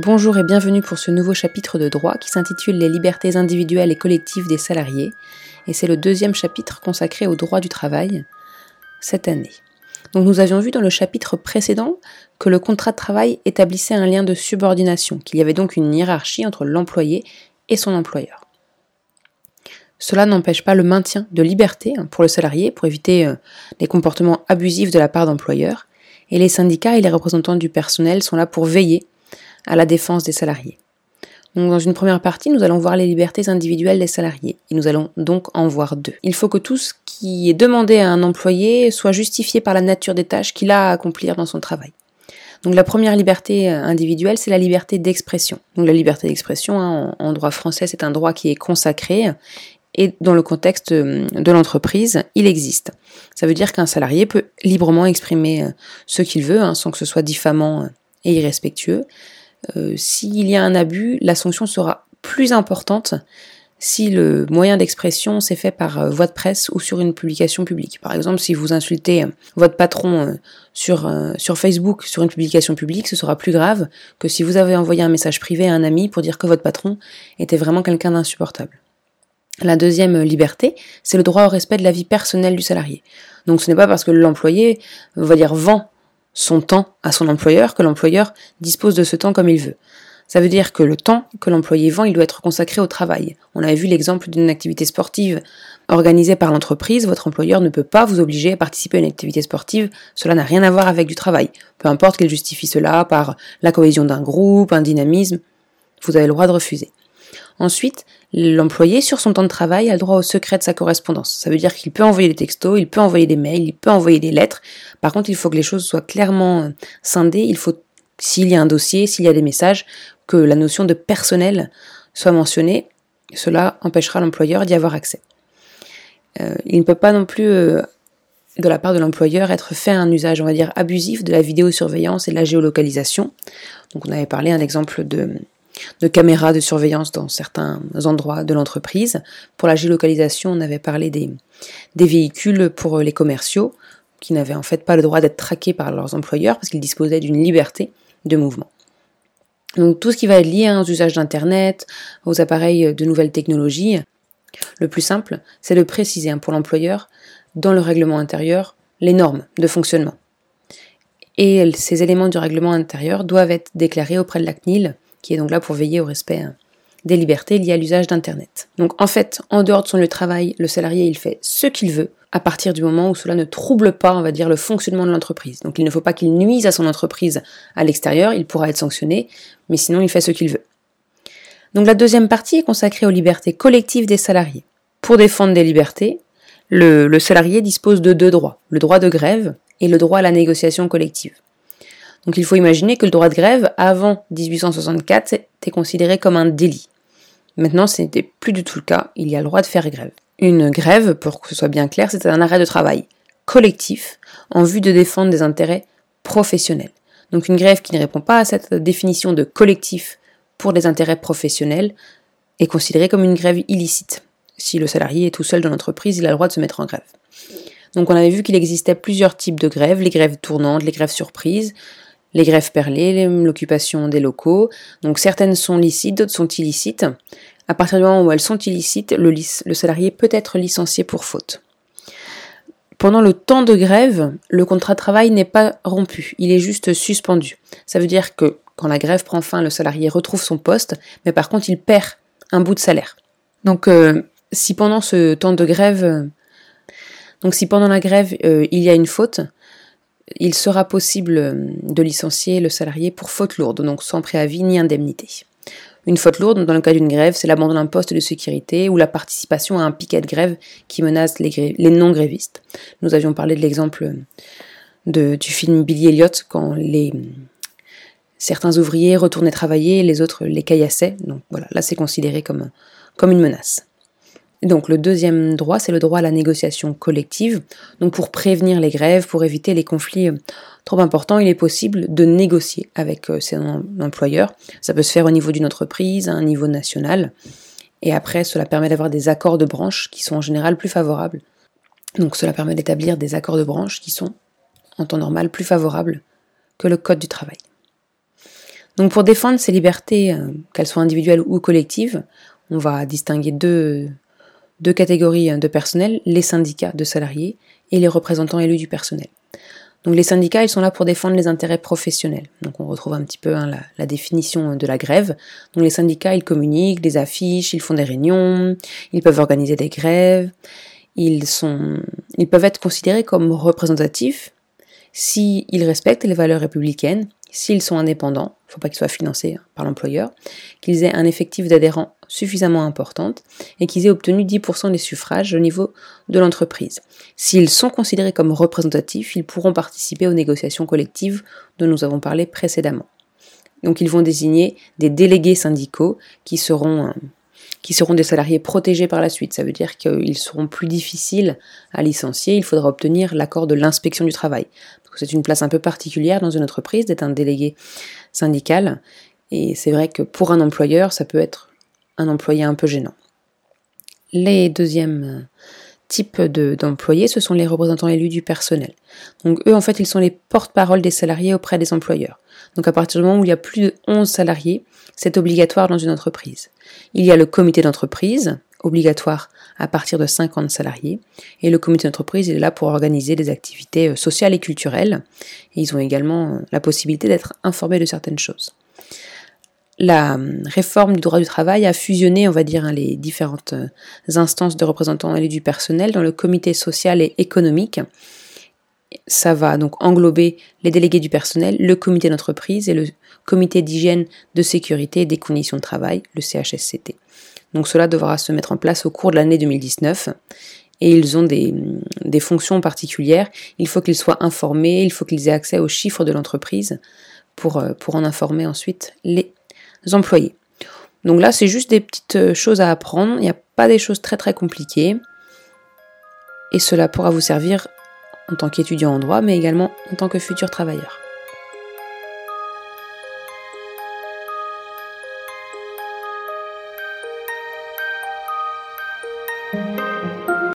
Bonjour et bienvenue pour ce nouveau chapitre de droit qui s'intitule Les libertés individuelles et collectives des salariés, et c'est le deuxième chapitre consacré au droit du travail cette année. Donc nous avions vu dans le chapitre précédent que le contrat de travail établissait un lien de subordination, qu'il y avait donc une hiérarchie entre l'employé et son employeur. Cela n'empêche pas le maintien de liberté hein, pour le salarié pour éviter euh, les comportements abusifs de la part d'employeurs, et les syndicats et les représentants du personnel sont là pour veiller à la défense des salariés. Donc dans une première partie, nous allons voir les libertés individuelles des salariés, et nous allons donc en voir deux. Il faut que tout ce qui est demandé à un employé soit justifié par la nature des tâches qu'il a à accomplir dans son travail. Donc la première liberté euh, individuelle, c'est la liberté d'expression. Donc la liberté d'expression, hein, en, droit français, c'est un droit qui est consacré et dans le contexte euh, de l'entreprise, il existe. Ça veut dire qu'un salarié peut librement exprimer euh, ce qu'il veut, hein, sans que ce soit diffamant et irrespectueux. S'il y a un abus, la sanction sera plus importante si le moyen d'expression s'est fait par euh, voie de presse ou sur une publication publique. Par exemple, si vous insultez euh, votre patron euh, sur, sur Facebook, sur une publication publique, ce sera plus grave que si vous avez envoyé un message privé à un ami pour dire que votre patron était vraiment quelqu'un d'insupportable. La deuxième liberté, c'est le droit au respect de la vie personnelle du salarié. Donc ce n'est pas parce que l'employé, va dire, vend son temps à son employeur que l'employeur dispose de ce temps comme il veut. Ça veut dire que le temps que l'employé vend, il doit être consacré au travail. On avait vu l'exemple d'une activité sportive organisée par l'entreprise. Votre employeur ne peut pas vous obliger à participer à une activité sportive. Cela n'a rien à voir avec du travail. Peu importe qu'il justifie cela par la cohésion d'un groupe, un dynamisme, vous avez le droit de refuser. Ensuite, l'employé, sur son temps de travail, a le droit au secret de sa correspondance. Ça veut dire qu'il peut envoyer des textos, il peut envoyer des mails, il peut envoyer des lettres. Par contre, il faut que les choses soient clairement scindées. Il faut, s'il y a un dossier, s'il y a des messages, que la notion de personnel soit mentionnée, cela empêchera l'employeur d'y avoir accès. Euh, il ne peut pas non plus, euh, de la part de l'employeur, être fait un usage, on va dire, abusif de la vidéosurveillance et de la géolocalisation. Donc on avait parlé un exemple de, de caméras de surveillance dans certains endroits de l'entreprise. Pour la géolocalisation, on avait parlé des, des véhicules pour les commerciaux, qui n'avaient en fait pas le droit d'être traqués par leurs employeurs parce qu'ils disposaient d'une liberté de mouvement. Donc tout ce qui va être lié hein, aux usages d'Internet, aux appareils de nouvelles technologies, le plus simple, c'est de préciser hein, pour l'employeur, dans le règlement intérieur, les normes de fonctionnement. Et ces éléments du règlement intérieur doivent être déclarés auprès de la CNIL, qui est donc là pour veiller au respect hein, des libertés liées à l'usage d'Internet. Donc en fait, en dehors de son lieu de travail, le salarié, il fait ce qu'il veut, à partir du moment où cela ne trouble pas, on va dire, le fonctionnement de l'entreprise. Donc il ne faut pas qu'il nuise à son entreprise à l'extérieur, il pourra être sanctionné, mais sinon il fait ce qu'il veut. Donc la deuxième partie est consacrée aux libertés collectives des salariés. Pour défendre des libertés, le, le salarié dispose de deux droits, le droit de grève et le droit à la négociation collective. Donc il faut imaginer que le droit de grève, avant 1864, était considéré comme un délit. Maintenant, ce n'était plus du tout le cas, il y a le droit de faire grève. Une grève, pour que ce soit bien clair, c'est un arrêt de travail collectif en vue de défendre des intérêts professionnels. Donc une grève qui ne répond pas à cette définition de collectif pour des intérêts professionnels est considérée comme une grève illicite. Si le salarié est tout seul dans l'entreprise, il a le droit de se mettre en grève. Donc on avait vu qu'il existait plusieurs types de grèves, les grèves tournantes, les grèves surprises, les grèves perlées, l'occupation des locaux. Donc certaines sont licites, d'autres sont illicites. À partir du moment où elles sont illicites, le, salarié peut être licencié pour faute. Pendant le temps de grève, le contrat de travail n'est pas rompu, il est juste suspendu. Ça veut dire que quand la grève prend fin, le salarié retrouve son poste, mais par contre il perd un bout de salaire. Donc euh, si pendant ce temps de grève, donc si pendant la grève euh, il y a une faute, il sera possible de licencier le salarié pour faute lourde, donc sans préavis ni indemnité. Une faute lourde, dans le cas d'une grève, c'est l'abandon d'un poste de sécurité ou la participation à un piquet de grève qui menace les, non-grévistes. Nous avions parlé de l'exemple du film Billy Elliot quand les, certains ouvriers retournaient travailler, les autres les caillassaient. Donc voilà, là c'est considéré comme une menace. Donc le deuxième droit, c'est le droit à la négociation collective. Donc pour prévenir les grèves, pour éviter les conflits trop important, il est possible de négocier avec euh, son employeur. Ça peut se faire au niveau d'une entreprise, à un niveau national. Et après, cela permet d'avoir des accords de branche qui sont en général plus favorables. Donc cela permet d'établir des accords de branche qui sont, en temps normal, plus favorables que le Code du travail. Donc pour défendre ces libertés, euh, qu'elles soient individuelles ou collectives, on va distinguer deux, deux catégories de personnel, les syndicats de salariés et les représentants élus du personnel. Donc les syndicats, ils sont là pour défendre les intérêts professionnels. Donc on retrouve un petit peu hein, la, définition de la grève. Donc les syndicats, ils communiquent, des affiches, ils font des réunions, ils peuvent organiser des grèves, ils, sont, ils peuvent être considérés comme représentatifs s'ils respectent les valeurs républicaines, s'ils sont indépendants, il ne faut pas qu'ils soient financés par l'employeur, qu'ils aient un effectif d'adhérents suffisamment important et qu'ils aient obtenu 10% des suffrages au niveau de l'entreprise. S'ils sont considérés comme représentatifs, ils pourront participer aux négociations collectives dont nous avons parlé précédemment. Donc ils vont désigner des délégués syndicaux qui seront euh, qui seront des salariés protégés par la suite. Ça veut dire qu'ils seront plus difficiles à licencier. Il faudra obtenir l'accord de l'inspection du travail. C'est une place un peu particulière dans une entreprise d'être un délégué syndical. Et c'est vrai que pour un employeur, ça peut être un employé un peu gênant. Les deuxièmes types d'employés, ce sont les représentants élus du personnel. Donc eux, en fait, ils sont les porte-parole des salariés auprès des employeurs. Donc à partir du moment où il y a plus de 11 salariés, c'est obligatoire dans une entreprise. Il y a le comité d'entreprise, obligatoire à partir de 50 salariés, et le comité d'entreprise est là pour organiser des activités euh, sociales et culturelles, ils ont également euh, la possibilité d'être informés de certaines choses. La euh, réforme du droit du travail a fusionné, on va dire, hein, les différentes instances de représentants et du personnel dans le comité social et économique. Ça va donc englober les délégués du personnel, le comité d'entreprise et le comité d'hygiène, de sécurité et des conditions de travail, le CHSCT. Donc cela devra se mettre en place au cours de l'année 2019 et ils ont des, des fonctions particulières. Il faut qu'ils soient informés, il faut qu'ils aient accès aux chiffres de l'entreprise pour, euh, pour en informer ensuite les employés. Donc là, c'est juste des petites euh, choses à apprendre, il n'y a pas des choses très très compliquées. Et cela pourra vous servir en tant qu'étudiant en droit, mais également en tant que futur travailleur.